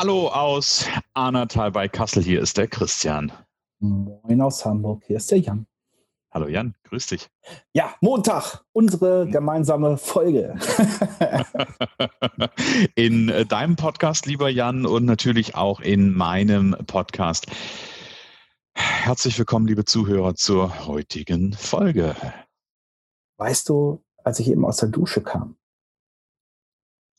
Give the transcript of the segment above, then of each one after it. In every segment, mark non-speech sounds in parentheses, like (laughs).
Hallo aus Arnatal bei Kassel, hier ist der Christian. Moin aus Hamburg, hier ist der Jan. Hallo Jan, grüß dich. Ja, Montag, unsere gemeinsame Folge. (laughs) in äh, deinem Podcast, lieber Jan, und natürlich auch in meinem Podcast. Herzlich willkommen, liebe Zuhörer, zur heutigen Folge. Weißt du, als ich eben aus der Dusche kam,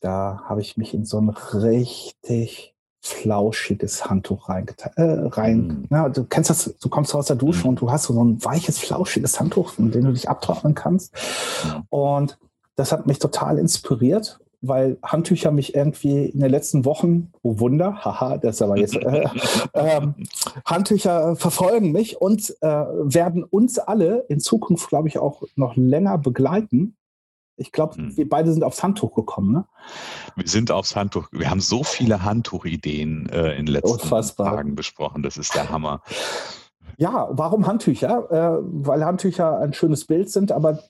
da habe ich mich in so ein richtig flauschiges Handtuch reingetan. Äh, rein. Mm. Ja, du kennst das, du kommst aus der Dusche mm. und du hast so ein weiches, flauschiges Handtuch, mit dem du dich abtrocknen kannst. Und das hat mich total inspiriert, weil Handtücher mich irgendwie in den letzten Wochen, oh Wunder, (laughs) haha, das ist aber jetzt, äh, äh, Handtücher verfolgen mich und äh, werden uns alle in Zukunft, glaube ich, auch noch länger begleiten. Ich glaube, hm. wir beide sind aufs Handtuch gekommen, ne? Wir sind aufs Handtuch. Wir haben so viele Handtuchideen äh, in den letzten Unfassbar. Tagen besprochen. Das ist der Hammer. Ja, warum Handtücher? Äh, weil Handtücher ein schönes Bild sind, aber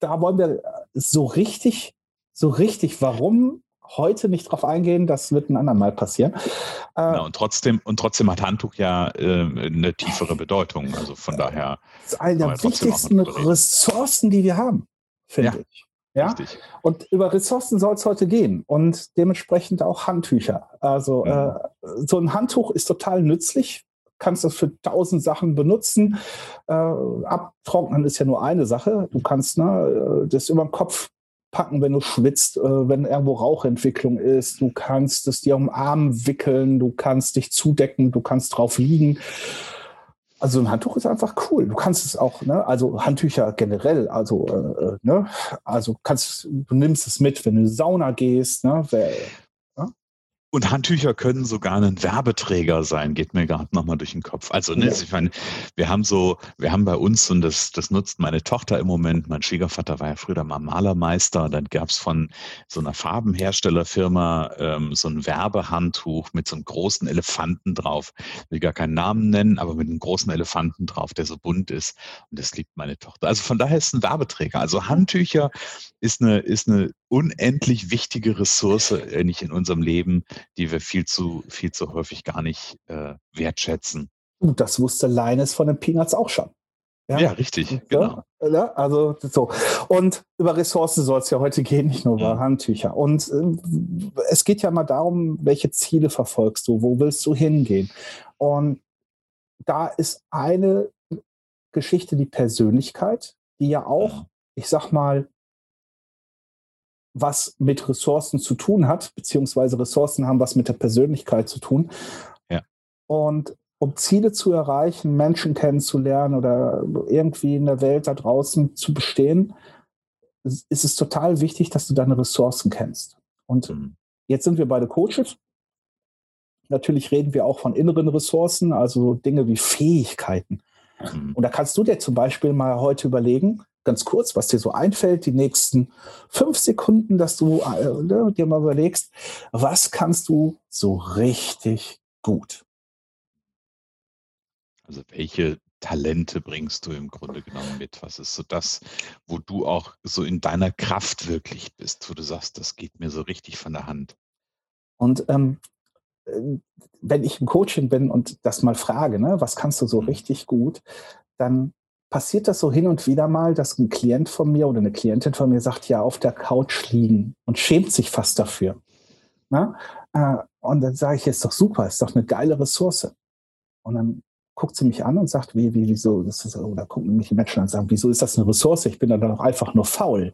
da wollen wir so richtig, so richtig, warum heute nicht drauf eingehen, das wird ein andermal passieren. Äh, genau, und, trotzdem, und trotzdem hat Handtuch ja äh, eine tiefere Bedeutung. Also von daher. Das ist eine der wichtigsten Ressourcen, die wir haben, finde ja. ich. Ja, Richtig. und über Ressourcen soll es heute gehen und dementsprechend auch Handtücher. Also ja. äh, so ein Handtuch ist total nützlich, kannst das für tausend Sachen benutzen. Äh, abtrocknen ist ja nur eine Sache. Du kannst ne, äh, das über den Kopf packen, wenn du schwitzt, äh, wenn irgendwo Rauchentwicklung ist. Du kannst es dir um den Arm wickeln, du kannst dich zudecken, du kannst drauf liegen. Also ein Handtuch ist einfach cool. Du kannst es auch, ne? Also Handtücher generell, also äh, äh ne? Also kannst du nimmst es mit, wenn du in die Sauna gehst, ne? Und Handtücher können sogar ein Werbeträger sein, geht mir gerade nochmal durch den Kopf. Also, ne, ja. ich meine, wir haben so, wir haben bei uns, und das, das nutzt meine Tochter im Moment, mein Schwiegervater war ja früher mal Malermeister, dann gab es von so einer Farbenherstellerfirma ähm, so ein Werbehandtuch mit so einem großen Elefanten drauf. Ich will gar keinen Namen nennen, aber mit einem großen Elefanten drauf, der so bunt ist. Und das liebt meine Tochter. Also von daher ist es ein Werbeträger. Also Handtücher ist eine, ist eine unendlich wichtige Ressource äh, nicht in unserem Leben, die wir viel zu, viel zu häufig gar nicht äh, wertschätzen. Und das wusste Leines von den Peanuts auch schon. Ja, ja richtig, ja, genau. Ne? Also so. Und über Ressourcen soll es ja heute gehen, nicht nur über mhm. Handtücher. Und äh, es geht ja mal darum, welche Ziele verfolgst du, wo willst du hingehen? Und da ist eine Geschichte die Persönlichkeit, die ja auch, mhm. ich sag mal, was mit Ressourcen zu tun hat, beziehungsweise Ressourcen haben was mit der Persönlichkeit zu tun. Ja. Und um Ziele zu erreichen, Menschen kennenzulernen oder irgendwie in der Welt da draußen zu bestehen, ist es total wichtig, dass du deine Ressourcen kennst. Und mhm. jetzt sind wir beide Coaches. Natürlich reden wir auch von inneren Ressourcen, also Dinge wie Fähigkeiten. Mhm. Und da kannst du dir zum Beispiel mal heute überlegen, ganz kurz, was dir so einfällt, die nächsten fünf Sekunden, dass du äh, ne, dir mal überlegst, was kannst du so richtig gut? Also welche Talente bringst du im Grunde genommen mit? Was ist so das, wo du auch so in deiner Kraft wirklich bist, wo du sagst, das geht mir so richtig von der Hand? Und ähm, äh, wenn ich im Coaching bin und das mal frage, ne, was kannst du so mhm. richtig gut, dann passiert das so hin und wieder mal, dass ein Klient von mir oder eine Klientin von mir sagt, ja, auf der Couch liegen und schämt sich fast dafür. Na? Äh, und dann sage ich, ist doch super, ist doch eine geile Ressource. Und dann guckt sie mich an und sagt, wie, wie, wieso, das ist, oder gucken mich die Menschen an und sagen, wieso ist das eine Ressource? Ich bin dann doch einfach nur faul.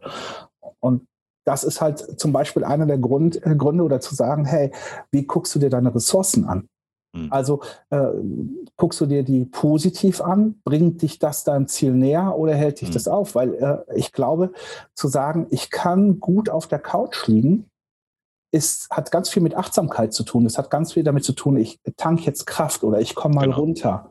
Und das ist halt zum Beispiel einer der Grund, äh, Gründe oder zu sagen, hey, wie guckst du dir deine Ressourcen an? Mhm. Also äh, guckst du dir die positiv an, bringt dich das deinem Ziel näher oder hält dich mhm. das auf? Weil äh, ich glaube, zu sagen, ich kann gut auf der Couch liegen, ist, hat ganz viel mit Achtsamkeit zu tun. Es hat ganz viel damit zu tun, ich tank jetzt Kraft oder ich komme mal genau. runter.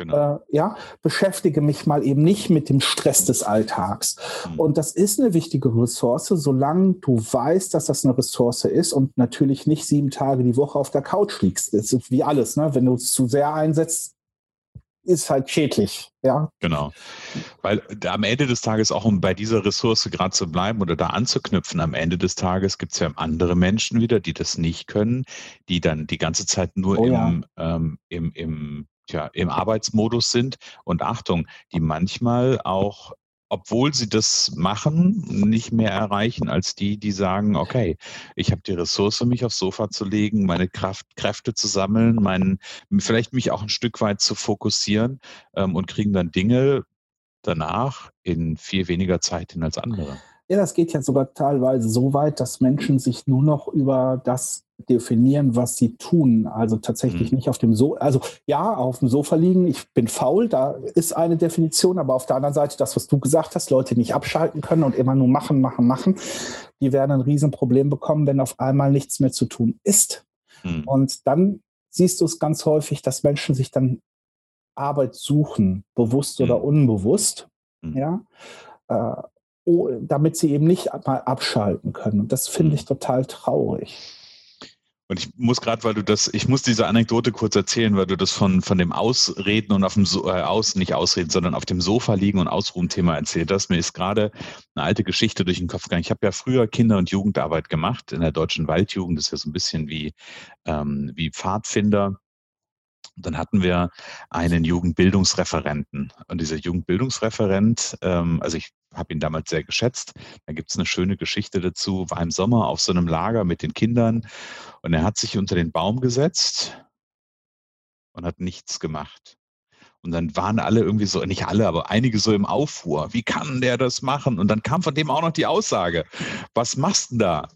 Genau. Äh, ja, beschäftige mich mal eben nicht mit dem Stress des Alltags. Mhm. Und das ist eine wichtige Ressource, solange du weißt, dass das eine Ressource ist und natürlich nicht sieben Tage die Woche auf der Couch liegst. Das ist wie alles, ne? Wenn du es zu sehr einsetzt, ist halt schädlich. Ja. Genau. Weil am Ende des Tages, auch um bei dieser Ressource gerade zu bleiben oder da anzuknüpfen, am Ende des Tages gibt es ja andere Menschen wieder, die das nicht können, die dann die ganze Zeit nur oh, im, ja. ähm, im, im ja, im Arbeitsmodus sind und Achtung, die manchmal auch obwohl sie das machen, nicht mehr erreichen als die, die sagen, okay, ich habe die Ressource, mich aufs Sofa zu legen, meine Kraft, Kräfte zu sammeln, mein, vielleicht mich auch ein Stück weit zu fokussieren ähm, und kriegen dann Dinge danach in viel weniger Zeit hin als andere. Ja, das geht ja sogar teilweise so weit, dass Menschen sich nur noch über das definieren, was sie tun. Also tatsächlich mhm. nicht auf dem Sofa, also ja, auf dem Sofa liegen, ich bin faul, da ist eine Definition, aber auf der anderen Seite das, was du gesagt hast, Leute nicht abschalten können und immer nur machen, machen, machen, die werden ein Riesenproblem bekommen, wenn auf einmal nichts mehr zu tun ist. Mhm. Und dann siehst du es ganz häufig, dass Menschen sich dann Arbeit suchen, bewusst mhm. oder unbewusst, mhm. ja, äh, damit sie eben nicht mal abschalten können. Und das finde mhm. ich total traurig. Und ich muss gerade, weil du das, ich muss diese Anekdote kurz erzählen, weil du das von, von dem Ausreden und auf dem, so äh, Aus, nicht Ausreden, sondern auf dem Sofa liegen und Ausruhen-Thema erzählt hast. Mir ist gerade eine alte Geschichte durch den Kopf gegangen. Ich habe ja früher Kinder- und Jugendarbeit gemacht in der deutschen Waldjugend. Das ist ja so ein bisschen wie, ähm, wie Pfadfinder. Und dann hatten wir einen Jugendbildungsreferenten. Und dieser Jugendbildungsreferent, ähm, also ich habe ihn damals sehr geschätzt. Da gibt es eine schöne Geschichte dazu, war im Sommer auf so einem Lager mit den Kindern und er hat sich unter den Baum gesetzt und hat nichts gemacht. Und dann waren alle irgendwie so, nicht alle, aber einige so im Aufruhr. Wie kann der das machen? Und dann kam von dem auch noch die Aussage, was machst du denn da?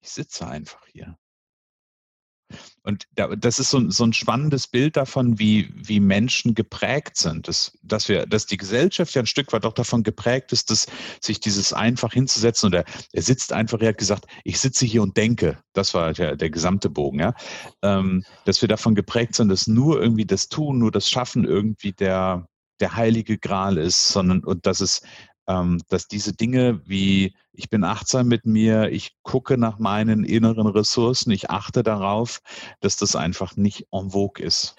Ich sitze einfach hier. Und das ist so, so, ein spannendes Bild davon, wie, wie Menschen geprägt sind. Dass, dass, wir, dass die Gesellschaft ja ein Stück weit auch davon geprägt ist, dass sich dieses einfach hinzusetzen und er, sitzt einfach, er hat gesagt, ich sitze hier und denke. Das war der, der gesamte Bogen, ja. Ähm, dass wir davon geprägt sind, dass nur irgendwie das Tun, nur das Schaffen irgendwie der, der heilige Gral ist, sondern und dass es dass diese Dinge wie ich bin achtsam mit mir, ich gucke nach meinen inneren Ressourcen, ich achte darauf, dass das einfach nicht en vogue ist.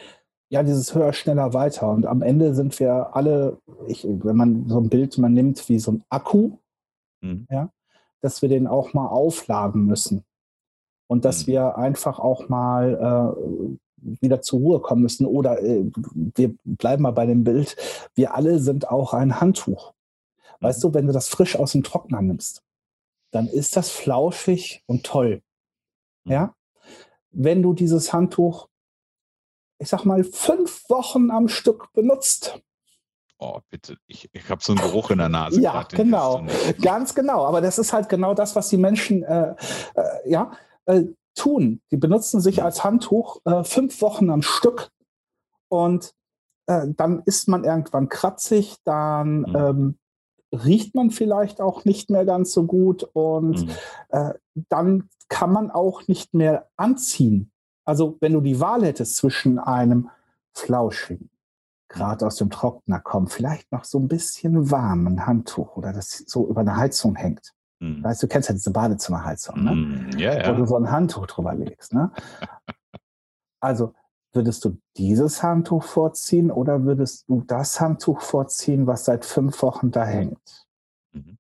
Ja, dieses höher, schneller, weiter. Und am Ende sind wir alle, ich, wenn man so ein Bild man nimmt wie so ein Akku, mhm. ja, dass wir den auch mal aufladen müssen. Und dass mhm. wir einfach auch mal äh, wieder zur Ruhe kommen müssen. Oder äh, wir bleiben mal bei dem Bild, wir alle sind auch ein Handtuch. Weißt mhm. du, wenn du das frisch aus dem Trockner nimmst, dann ist das flauschig und toll. Mhm. Ja? Wenn du dieses Handtuch, ich sag mal, fünf Wochen am Stück benutzt, Oh, bitte, ich, ich habe so einen Geruch in der Nase. ja, genau, ganz genau. Aber das ist halt genau das, was die Menschen äh, äh, ja, äh, tun. Die benutzen sich mhm. als Handtuch äh, fünf Wochen am Stück und äh, dann ist man irgendwann kratzig, dann mhm. ähm, riecht man vielleicht auch nicht mehr ganz so gut und mhm. äh, dann kann man auch nicht mehr anziehen. Also wenn du die Wahl hättest zwischen einem flauschigen, gerade aus dem Trockner kommen, vielleicht noch so ein bisschen warmen Handtuch oder das so über eine Heizung hängt. Mhm. Weißt du, kennst ja diese Badezimmerheizung, ne? Mhm. Ja, ja. Wo du so ein Handtuch drüber legst, ne? (laughs) Also Würdest du dieses Handtuch vorziehen oder würdest du das Handtuch vorziehen, was seit fünf Wochen da hängt? Mhm.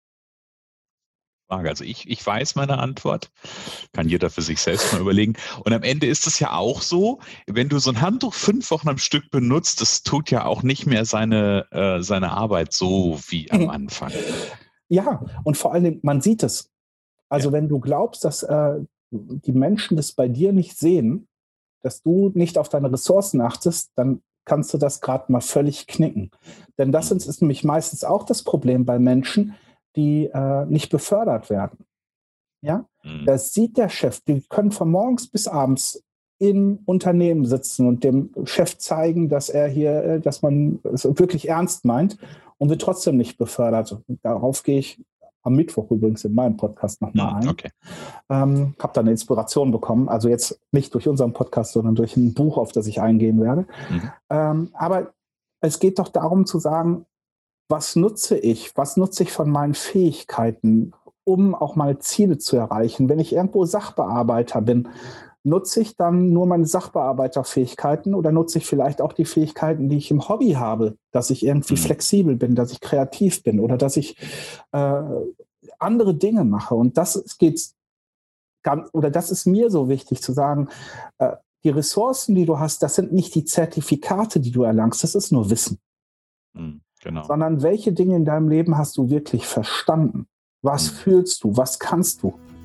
Frage. Also ich, ich weiß meine Antwort, kann jeder für sich selbst mal überlegen. Und am Ende ist es ja auch so, wenn du so ein Handtuch fünf Wochen am Stück benutzt, das tut ja auch nicht mehr seine, äh, seine Arbeit so wie am (laughs) Anfang. Ja, und vor allem, man sieht es. Also ja. wenn du glaubst, dass äh, die Menschen das bei dir nicht sehen, dass du nicht auf deine Ressourcen achtest, dann kannst du das gerade mal völlig knicken. Denn das ist nämlich meistens auch das Problem bei Menschen, die äh, nicht befördert werden. Ja, mhm. das sieht der Chef. Die können von morgens bis abends im Unternehmen sitzen und dem Chef zeigen, dass er hier, äh, dass man es wirklich ernst meint und wird trotzdem nicht befördert. Darauf gehe ich am Mittwoch übrigens in meinem Podcast nochmal ein. Okay. Ähm, habe da eine Inspiration bekommen. Also jetzt nicht durch unseren Podcast, sondern durch ein Buch, auf das ich eingehen werde. Mhm. Ähm, aber es geht doch darum zu sagen, was nutze ich? Was nutze ich von meinen Fähigkeiten, um auch meine Ziele zu erreichen? Wenn ich irgendwo Sachbearbeiter bin, nutze ich dann nur meine Sachbearbeiterfähigkeiten oder nutze ich vielleicht auch die Fähigkeiten, die ich im Hobby habe, dass ich irgendwie mhm. flexibel bin, dass ich kreativ bin oder dass ich äh, andere Dinge mache? Und das geht ganz, oder das ist mir so wichtig zu sagen, äh, die Ressourcen, die du hast, das sind nicht die Zertifikate, die du erlangst, das ist nur Wissen. Mhm. Genau. Sondern welche Dinge in deinem Leben hast du wirklich verstanden? Was mhm. fühlst du? Was kannst du?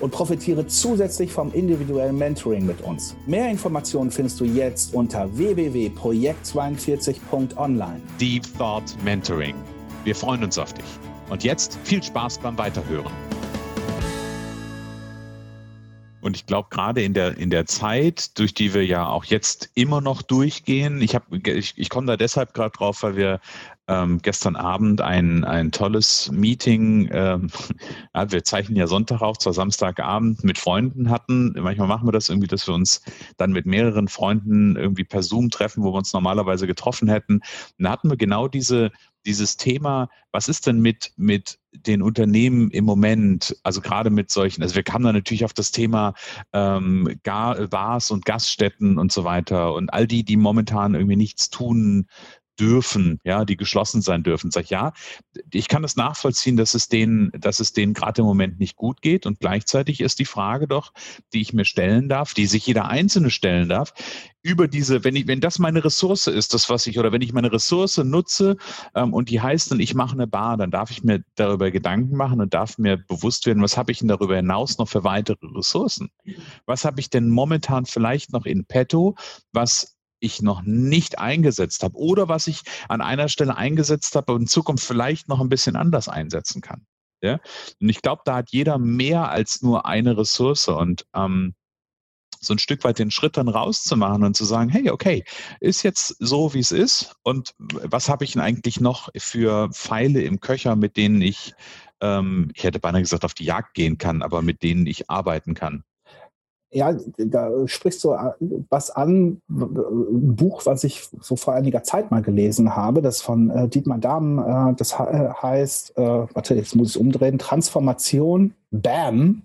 Und profitiere zusätzlich vom individuellen Mentoring mit uns. Mehr Informationen findest du jetzt unter www.projekt42.online. Deep Thought Mentoring. Wir freuen uns auf dich. Und jetzt viel Spaß beim Weiterhören. Und ich glaube, gerade in der, in der Zeit, durch die wir ja auch jetzt immer noch durchgehen, ich, ich, ich komme da deshalb gerade drauf, weil wir ähm, gestern Abend ein, ein tolles Meeting, ähm, (laughs) ja, wir zeichnen ja Sonntag auf, zwar Samstagabend mit Freunden hatten. Manchmal machen wir das irgendwie, dass wir uns dann mit mehreren Freunden irgendwie per Zoom treffen, wo wir uns normalerweise getroffen hätten. Und da hatten wir genau diese, dieses Thema, was ist denn mit, mit den Unternehmen im Moment, also gerade mit solchen, also wir kamen da natürlich auf das Thema ähm, Bars und Gaststätten und so weiter und all die, die momentan irgendwie nichts tun dürfen, ja, die geschlossen sein dürfen. Sag ich, ja, ich kann das nachvollziehen, dass es denen, dass es denen gerade im Moment nicht gut geht. Und gleichzeitig ist die Frage doch, die ich mir stellen darf, die sich jeder Einzelne stellen darf, über diese, wenn ich, wenn das meine Ressource ist, das was ich, oder wenn ich meine Ressource nutze ähm, und die heißt dann, ich mache eine Bar, dann darf ich mir darüber Gedanken machen und darf mir bewusst werden, was habe ich denn darüber hinaus noch für weitere Ressourcen? Was habe ich denn momentan vielleicht noch in petto, was ich noch nicht eingesetzt habe oder was ich an einer Stelle eingesetzt habe und in Zukunft vielleicht noch ein bisschen anders einsetzen kann. Ja? Und ich glaube, da hat jeder mehr als nur eine Ressource und ähm, so ein Stück weit den Schritt dann rauszumachen und zu sagen, hey, okay, ist jetzt so, wie es ist und was habe ich denn eigentlich noch für Pfeile im Köcher, mit denen ich, ähm, ich hätte beinahe gesagt, auf die Jagd gehen kann, aber mit denen ich arbeiten kann ja, da sprichst du äh, was an, ein Buch, was ich so vor einiger Zeit mal gelesen habe, das von äh, Dietmar Dahmen, äh, das äh, heißt, äh, warte, jetzt muss ich es umdrehen, Transformation, BAM.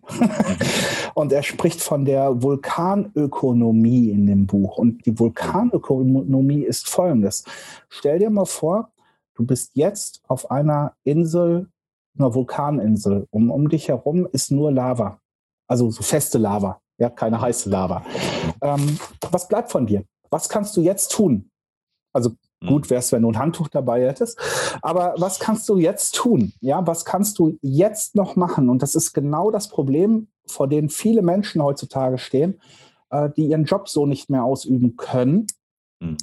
(laughs) und er spricht von der Vulkanökonomie in dem Buch. Und die Vulkanökonomie ist folgendes. Stell dir mal vor, du bist jetzt auf einer Insel, einer Vulkaninsel. Um, um dich herum ist nur Lava. Also so feste Lava ja, keine heiße Lava. Ähm, was bleibt von dir? Was kannst du jetzt tun? Also gut wäre es, wenn du ein Handtuch dabei hättest. Aber was kannst du jetzt tun? Ja, was kannst du jetzt noch machen? Und das ist genau das Problem, vor dem viele Menschen heutzutage stehen, äh, die ihren Job so nicht mehr ausüben können. Mhm.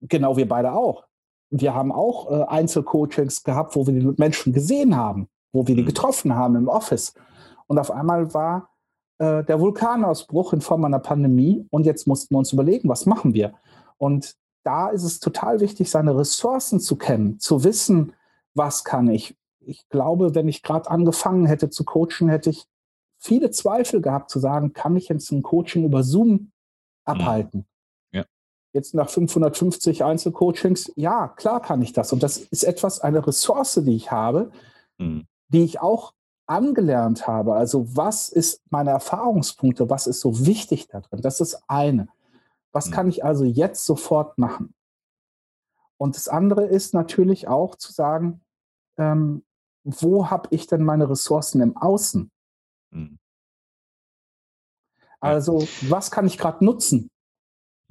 Genau, wir beide auch. Wir haben auch äh, Einzelcoachings gehabt, wo wir die Menschen gesehen haben, wo wir die mhm. getroffen haben im Office. Und auf einmal war äh, der Vulkanausbruch in Form einer Pandemie und jetzt mussten wir uns überlegen, was machen wir? Und da ist es total wichtig, seine Ressourcen zu kennen, zu wissen, was kann ich. Ich glaube, wenn ich gerade angefangen hätte zu coachen, hätte ich viele Zweifel gehabt zu sagen, kann ich jetzt ein Coaching über Zoom abhalten? Ja. Jetzt nach 550 Einzelcoachings, ja, klar kann ich das. Und das ist etwas, eine Ressource, die ich habe, mhm. die ich auch angelernt habe, also was ist meine Erfahrungspunkte, was ist so wichtig da drin, das ist eine. Was kann ich also jetzt sofort machen? Und das andere ist natürlich auch zu sagen, ähm, wo habe ich denn meine Ressourcen im Außen? Mhm. Also was kann ich gerade nutzen?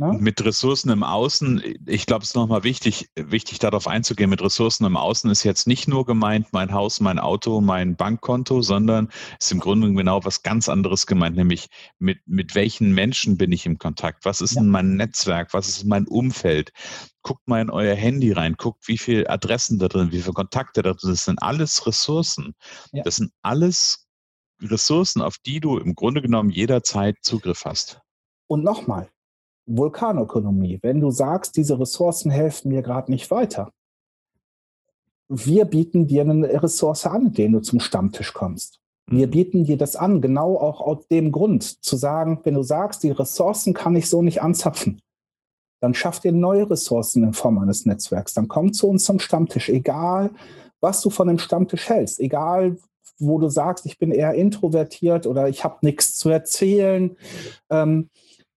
Ne? Und mit Ressourcen im Außen, ich glaube, es ist nochmal wichtig, wichtig darauf einzugehen, mit Ressourcen im Außen ist jetzt nicht nur gemeint mein Haus, mein Auto, mein Bankkonto, sondern ist im Grunde genau was ganz anderes gemeint, nämlich mit, mit welchen Menschen bin ich im Kontakt? Was ist ja. denn mein Netzwerk? Was ist mein Umfeld? Guckt mal in euer Handy rein, guckt, wie viele Adressen da drin, wie viele Kontakte da drin sind. Das sind alles Ressourcen. Ja. Das sind alles Ressourcen, auf die du im Grunde genommen jederzeit Zugriff hast. Und nochmal, Vulkanökonomie, wenn du sagst, diese Ressourcen helfen mir gerade nicht weiter, wir bieten dir eine Ressource an, mit der du zum Stammtisch kommst. Wir mhm. bieten dir das an, genau auch aus dem Grund, zu sagen, wenn du sagst, die Ressourcen kann ich so nicht anzapfen, dann schafft ihr neue Ressourcen in Form eines Netzwerks. Dann komm zu uns zum Stammtisch, egal was du von dem Stammtisch hältst, egal wo du sagst, ich bin eher introvertiert oder ich habe nichts zu erzählen. Ähm,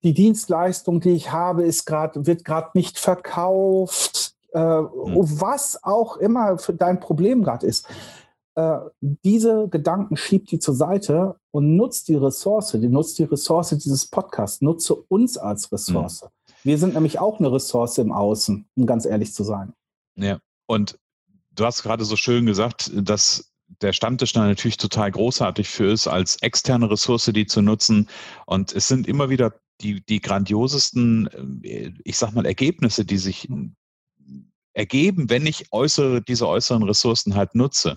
die Dienstleistung, die ich habe, ist grad, wird gerade nicht verkauft. Äh, mhm. Was auch immer für dein Problem gerade ist. Äh, diese Gedanken schiebt die zur Seite und nutzt die Ressource, die nutzt die Ressource dieses Podcasts, nutze uns als Ressource. Mhm. Wir sind nämlich auch eine Ressource im Außen, um ganz ehrlich zu sein. Ja, und du hast gerade so schön gesagt, dass der Stammtisch dann natürlich total großartig für ist, als externe Ressource die zu nutzen. Und es sind immer wieder die, die grandiosesten, äh, ich sag mal, Ergebnisse, die sich ergeben, wenn ich äußere, diese äußeren Ressourcen halt nutze.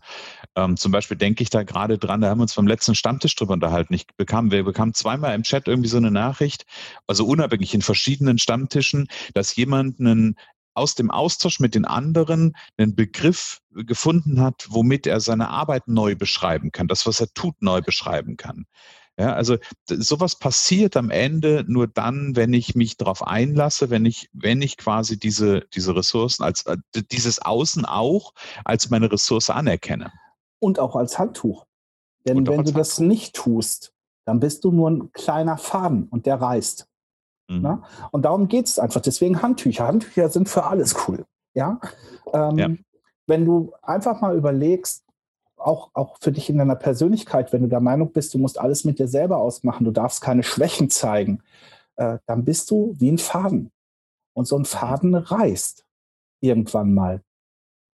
Ähm, zum Beispiel denke ich da gerade dran, da haben wir uns beim letzten Stammtisch drüber unterhalten. Ich bekam, wir bekamen zweimal im Chat irgendwie so eine Nachricht, also unabhängig in verschiedenen Stammtischen, dass jemand einen aus dem Austausch mit den anderen einen Begriff gefunden hat, womit er seine Arbeit neu beschreiben kann, das, was er tut, neu beschreiben kann. Ja, also sowas passiert am Ende nur dann, wenn ich mich darauf einlasse, wenn ich, wenn ich quasi diese, diese Ressourcen als äh, dieses Außen auch als meine Ressource anerkenne. Und auch als Handtuch. Denn wenn du das nicht tust, dann bist du nur ein kleiner Faden und der reißt. Mhm. Ne? Und darum geht es einfach. Deswegen Handtücher. Handtücher sind für alles cool. Ja? Ähm, ja. Wenn du einfach mal überlegst, auch, auch für dich in deiner Persönlichkeit, wenn du der Meinung bist, du musst alles mit dir selber ausmachen, du darfst keine Schwächen zeigen, äh, dann bist du wie ein Faden. Und so ein Faden reißt irgendwann mal.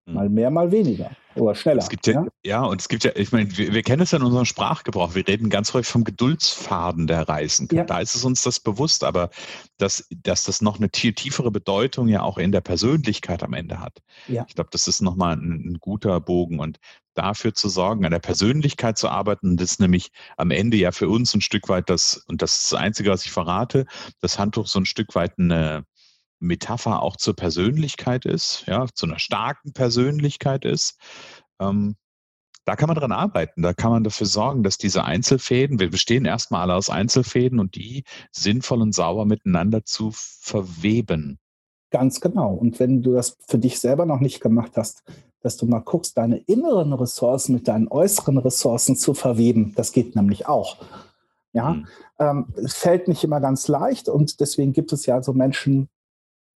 Hm. Mal mehr, mal weniger. Oder schneller. Es gibt ja, ja, ja? und es gibt ja, ich meine, wir, wir, kennen es ja in unserem Sprachgebrauch. Wir reden ganz häufig vom Geduldsfaden, der reißen kann. Ja. Da ist es uns das bewusst, aber dass, dass das noch eine tiefere Bedeutung ja auch in der Persönlichkeit am Ende hat. Ja. Ich glaube, das ist nochmal ein, ein guter Bogen. Und dafür zu sorgen, an der Persönlichkeit zu arbeiten, das ist nämlich am Ende ja für uns ein Stück weit das, und das ist das Einzige, was ich verrate, das Handtuch so ein Stück weit eine, Metapher auch zur Persönlichkeit ist, ja, zu einer starken Persönlichkeit ist. Ähm, da kann man dran arbeiten. Da kann man dafür sorgen, dass diese Einzelfäden, wir bestehen erstmal alle aus Einzelfäden und die sinnvoll und sauber miteinander zu verweben. Ganz genau. Und wenn du das für dich selber noch nicht gemacht hast, dass du mal guckst, deine inneren Ressourcen mit deinen äußeren Ressourcen zu verweben, das geht nämlich auch. Ja, mhm. ähm, fällt nicht immer ganz leicht und deswegen gibt es ja so Menschen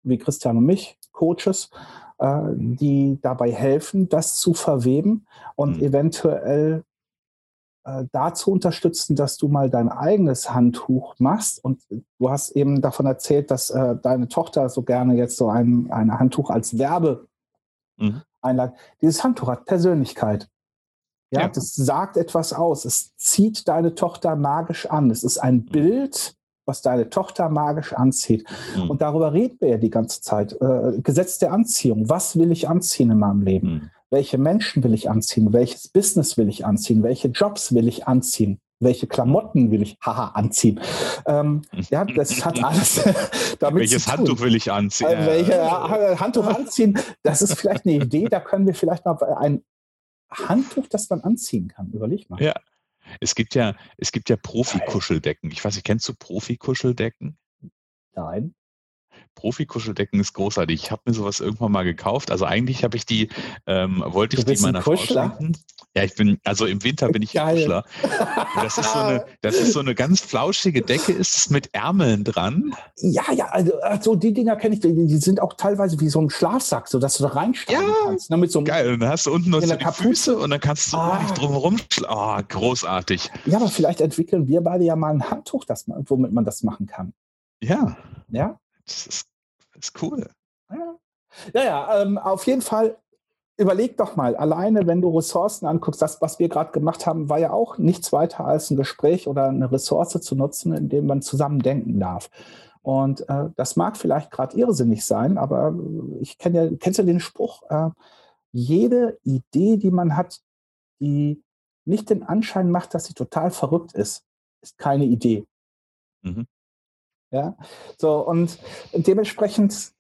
wie Christian und mich, Coaches, äh, die dabei helfen, das zu verweben und mhm. eventuell äh, dazu unterstützen, dass du mal dein eigenes Handtuch machst. Und du hast eben davon erzählt, dass äh, deine Tochter so gerne jetzt so ein, ein Handtuch als Werbe mhm. einlagt. Dieses Handtuch hat Persönlichkeit. Ja, ja, das sagt etwas aus. Es zieht deine Tochter magisch an. Es ist ein mhm. Bild, was deine Tochter magisch anzieht. Mhm. Und darüber reden wir ja die ganze Zeit. Äh, Gesetz der Anziehung. Was will ich anziehen in meinem Leben? Mhm. Welche Menschen will ich anziehen? Welches Business will ich anziehen? Welche Jobs will ich anziehen? Welche Klamotten will ich haha anziehen? Ähm, ja, das hat (laughs) alles (laughs) damit Welches zu tun. Handtuch will ich anziehen? Äh, welche äh, Handtuch (laughs) anziehen? Das ist vielleicht eine Idee. Da können wir vielleicht mal ein Handtuch, das man anziehen kann. Überleg mal. Ja, es gibt ja, es gibt ja Profi-Kuscheldecken. Ich weiß nicht, kennst du Profi-Kuscheldecken? Nein. Profi-Kuscheldecken ist großartig. Ich habe mir sowas irgendwann mal gekauft. Also eigentlich habe ich die, ähm, wollte ich die meiner Frau schenken. Ja, ich bin, also im Winter bin ich Geil. Kuschler. Das ist, so eine, das ist so eine ganz flauschige Decke, ist es mit Ärmeln dran. Ja, ja, also, also die Dinger kenne ich, die, sind auch teilweise wie so ein Schlafsack, sodass du da reinsteigen ja, kannst. Ne, so Geil, und dann hast du unten noch so die Füße und dann kannst du so ah. drumherum Oh, großartig. Ja, aber vielleicht entwickeln wir beide ja mal ein Handtuch, das, womit man das machen kann. Ja. Ja? Das ist, das ist cool. Ja, ja, ja ähm, auf jeden Fall überleg doch mal, alleine wenn du Ressourcen anguckst, das, was wir gerade gemacht haben, war ja auch nichts weiter als ein Gespräch oder eine Ressource zu nutzen, in dem man zusammen denken darf. Und äh, das mag vielleicht gerade irrsinnig sein, aber ich kenne ja, kennst du den Spruch, äh, jede Idee, die man hat, die nicht den Anschein macht, dass sie total verrückt ist, ist keine Idee. Mhm. Ja, so und dementsprechend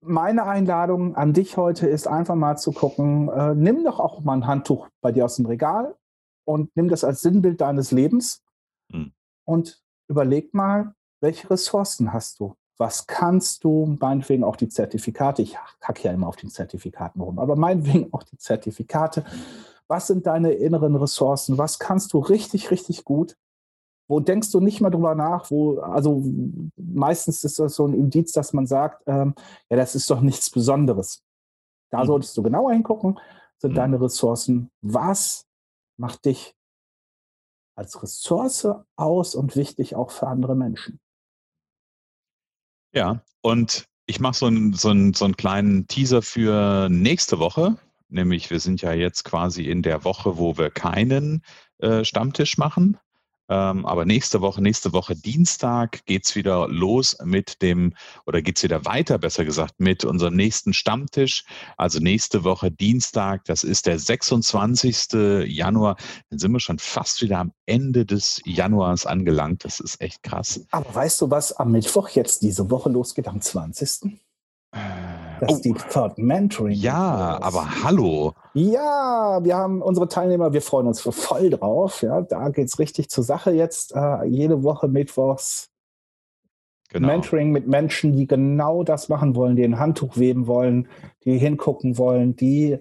meine Einladung an dich heute ist einfach mal zu gucken, äh, nimm doch auch mal ein Handtuch bei dir aus dem Regal und nimm das als Sinnbild deines Lebens mhm. und überleg mal, welche Ressourcen hast du? Was kannst du, meinetwegen auch die Zertifikate, ich hacke ja immer auf den Zertifikaten rum, aber meinetwegen auch die Zertifikate. Was sind deine inneren Ressourcen? Was kannst du richtig, richtig gut? Wo denkst du nicht mal drüber nach, wo, also meistens ist das so ein Indiz, dass man sagt, ähm, ja, das ist doch nichts Besonderes. Da mhm. solltest du genauer hingucken, sind mhm. deine Ressourcen. Was macht dich als Ressource aus und wichtig auch für andere Menschen? Ja, und ich mache so einen, so, einen, so einen kleinen Teaser für nächste Woche. Nämlich, wir sind ja jetzt quasi in der Woche, wo wir keinen äh, Stammtisch machen. Ähm, aber nächste Woche, nächste Woche Dienstag geht's wieder los mit dem, oder geht's wieder weiter, besser gesagt, mit unserem nächsten Stammtisch. Also nächste Woche Dienstag, das ist der 26. Januar. Dann sind wir schon fast wieder am Ende des Januars angelangt. Das ist echt krass. Aber weißt du, was am Mittwoch jetzt diese Woche losgeht, am 20.? Das ist oh. die Thought Mentoring. Ja, aber hallo. Ja, wir haben unsere Teilnehmer, wir freuen uns voll drauf. Ja, da geht es richtig zur Sache jetzt. Äh, jede Woche mittwochs genau. Mentoring mit Menschen, die genau das machen wollen, die ein Handtuch weben wollen, die hingucken wollen, die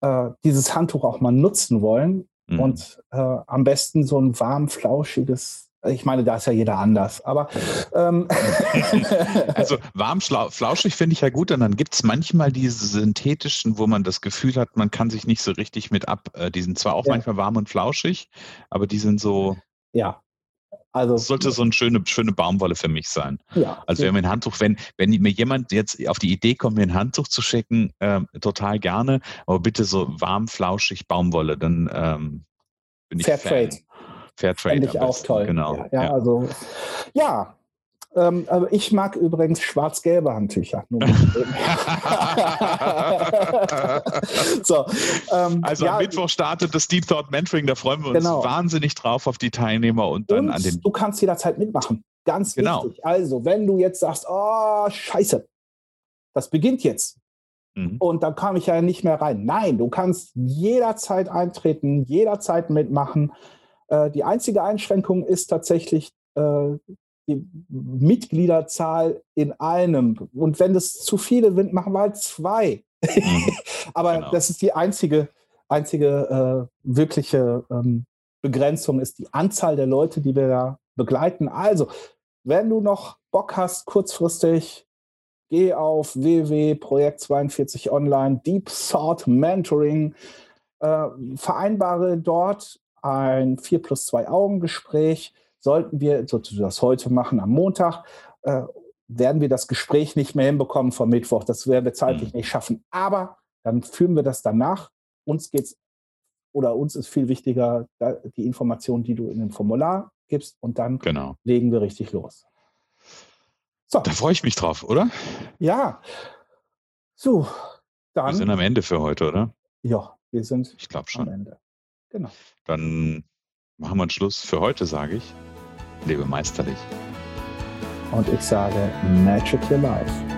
äh, dieses Handtuch auch mal nutzen wollen mhm. und äh, am besten so ein warm, flauschiges ich meine, da ist ja jeder anders, aber. Ähm. (laughs) also warm, flauschig finde ich ja gut, und dann gibt es manchmal diese synthetischen, wo man das Gefühl hat, man kann sich nicht so richtig mit ab. Äh, die sind zwar auch ja. manchmal warm und flauschig, aber die sind so. Ja. Also, das sollte so eine schöne, schöne Baumwolle für mich sein. Ja, also wenn mir ein Handtuch, wenn, wenn mir jemand jetzt auf die Idee kommt, mir ein Handtuch zu schicken, äh, total gerne, aber bitte so warm, flauschig Baumwolle, dann ähm, bin ich Fair Fan. Trade. Fairtrade. Finde ich auch toll. Genau. Ja, ja, also ja. Ähm, aber ich mag übrigens schwarz-gelbe Handtücher. (laughs) so, ähm, also ja, am Mittwoch startet das Deep Thought Mentoring, da freuen wir uns genau. wahnsinnig drauf auf die Teilnehmer und dann und an den. Du kannst jederzeit mitmachen. Ganz genau. wichtig. Also, wenn du jetzt sagst, oh, scheiße, das beginnt jetzt. Mhm. Und dann kam ich ja nicht mehr rein. Nein, du kannst jederzeit eintreten, jederzeit mitmachen. Äh, die einzige Einschränkung ist tatsächlich äh, die Mitgliederzahl in einem. Und wenn es zu viele sind, machen wir halt zwei. Mhm. (laughs) Aber genau. das ist die einzige, einzige äh, wirkliche ähm, Begrenzung, ist die Anzahl der Leute, die wir da begleiten. Also, wenn du noch Bock hast, kurzfristig, geh auf www.projekt42 online, Deep Thought Mentoring, äh, vereinbare dort ein 4 plus 2 Augen-Gespräch. Sollten wir so das heute machen am Montag, äh, werden wir das Gespräch nicht mehr hinbekommen vom Mittwoch. Das werden wir zeitlich mhm. nicht schaffen. Aber dann führen wir das danach. Uns geht's oder uns ist viel wichtiger die Information, die du in dem Formular gibst und dann genau. legen wir richtig los. So. Da freue ich mich drauf, oder? Ja. So, dann. Wir sind am Ende für heute, oder? Ja, wir sind ich schon. am Ende. Genau. Dann machen wir einen Schluss für heute, sage ich. Lebe meisterlich. Und ich sage Magic Your Life.